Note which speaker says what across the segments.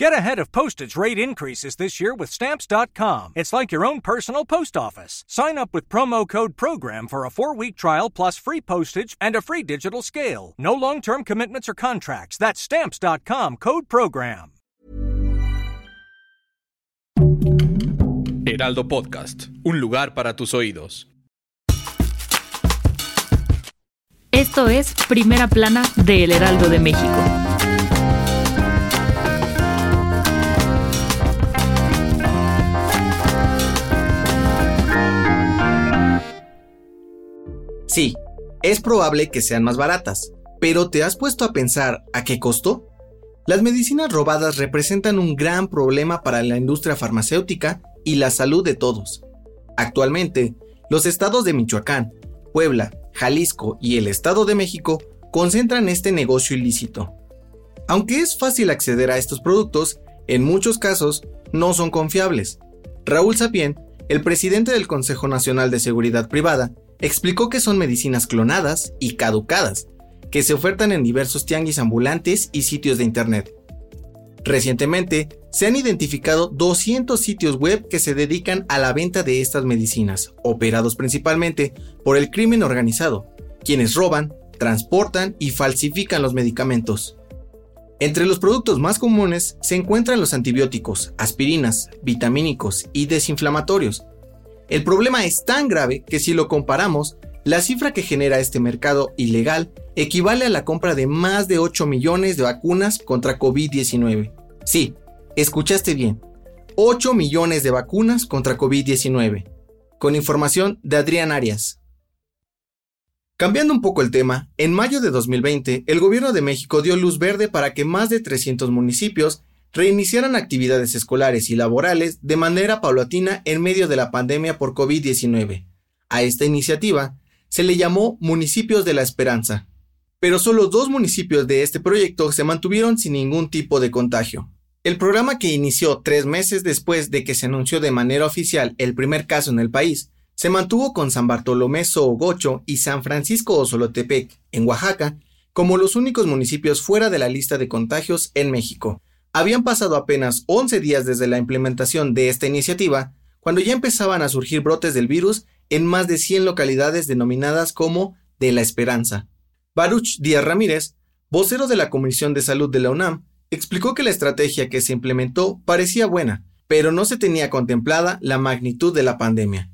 Speaker 1: Get ahead of postage rate increases this year with Stamps.com. It's like your own personal post office. Sign up with promo code PROGRAM for a four week trial plus free postage and a free digital scale. No long term commitments or contracts. That's Stamps.com code PROGRAM.
Speaker 2: Heraldo Podcast, un lugar para tus oídos.
Speaker 3: Esto es Primera Plana de El Heraldo de México.
Speaker 4: Sí, es probable que sean más baratas, pero ¿te has puesto a pensar a qué costo? Las medicinas robadas representan un gran problema para la industria farmacéutica y la salud de todos. Actualmente, los estados de Michoacán, Puebla, Jalisco y el Estado de México concentran este negocio ilícito. Aunque es fácil acceder a estos productos, en muchos casos no son confiables. Raúl Sapien, el presidente del Consejo Nacional de Seguridad Privada, explicó que son medicinas clonadas y caducadas, que se ofertan en diversos tianguis ambulantes y sitios de Internet. Recientemente, se han identificado 200 sitios web que se dedican a la venta de estas medicinas, operados principalmente por el crimen organizado, quienes roban, transportan y falsifican los medicamentos. Entre los productos más comunes se encuentran los antibióticos, aspirinas, vitamínicos y desinflamatorios, el problema es tan grave que si lo comparamos, la cifra que genera este mercado ilegal equivale a la compra de más de 8 millones de vacunas contra COVID-19. Sí, escuchaste bien. 8 millones de vacunas contra COVID-19. Con información de Adrián Arias. Cambiando un poco el tema, en mayo de 2020, el gobierno de México dio luz verde para que más de 300 municipios reiniciaran actividades escolares y laborales de manera paulatina en medio de la pandemia por COVID-19. A esta iniciativa se le llamó Municipios de la Esperanza. Pero solo dos municipios de este proyecto se mantuvieron sin ningún tipo de contagio. El programa que inició tres meses después de que se anunció de manera oficial el primer caso en el país, se mantuvo con San Bartolomé Soogocho y San Francisco Osolotepec, en Oaxaca, como los únicos municipios fuera de la lista de contagios en México, habían pasado apenas 11 días desde la implementación de esta iniciativa, cuando ya empezaban a surgir brotes del virus en más de 100 localidades denominadas como de la Esperanza. Baruch Díaz Ramírez, vocero de la Comisión de Salud de la UNAM, explicó que la estrategia que se implementó parecía buena, pero no se tenía contemplada la magnitud de la pandemia.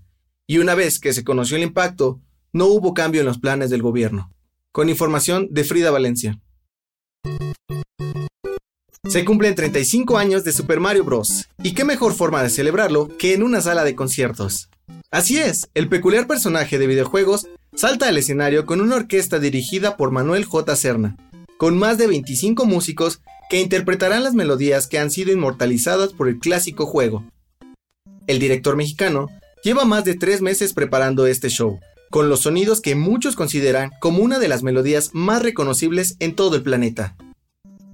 Speaker 4: Y una vez que se conoció el impacto, no hubo cambio en los planes del gobierno. Con información de Frida Valencia. Se cumplen 35 años de Super Mario Bros. Y qué mejor forma de celebrarlo que en una sala de conciertos. Así es, el peculiar personaje de videojuegos salta al escenario con una orquesta dirigida por Manuel J. Serna, con más de 25 músicos que interpretarán las melodías que han sido inmortalizadas por el clásico juego. El director mexicano lleva más de tres meses preparando este show, con los sonidos que muchos consideran como una de las melodías más reconocibles en todo el planeta.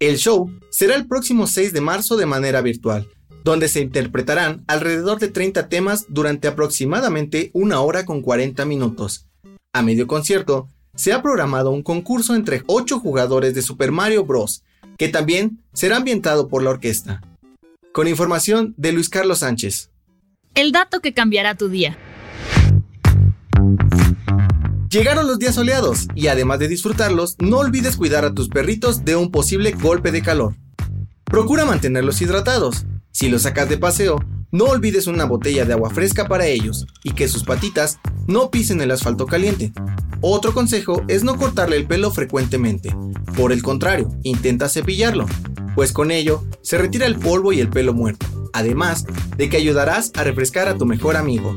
Speaker 4: El show será el próximo 6 de marzo de manera virtual, donde se interpretarán alrededor de 30 temas durante aproximadamente una hora con 40 minutos. A medio concierto, se ha programado un concurso entre 8 jugadores de Super Mario Bros., que también será ambientado por la orquesta. Con información de Luis Carlos Sánchez.
Speaker 3: El dato que cambiará tu día.
Speaker 4: Llegaron los días soleados y además de disfrutarlos, no olvides cuidar a tus perritos de un posible golpe de calor. Procura mantenerlos hidratados. Si los sacas de paseo, no olvides una botella de agua fresca para ellos y que sus patitas no pisen el asfalto caliente. Otro consejo es no cortarle el pelo frecuentemente. Por el contrario, intenta cepillarlo, pues con ello se retira el polvo y el pelo muerto, además de que ayudarás a refrescar a tu mejor amigo.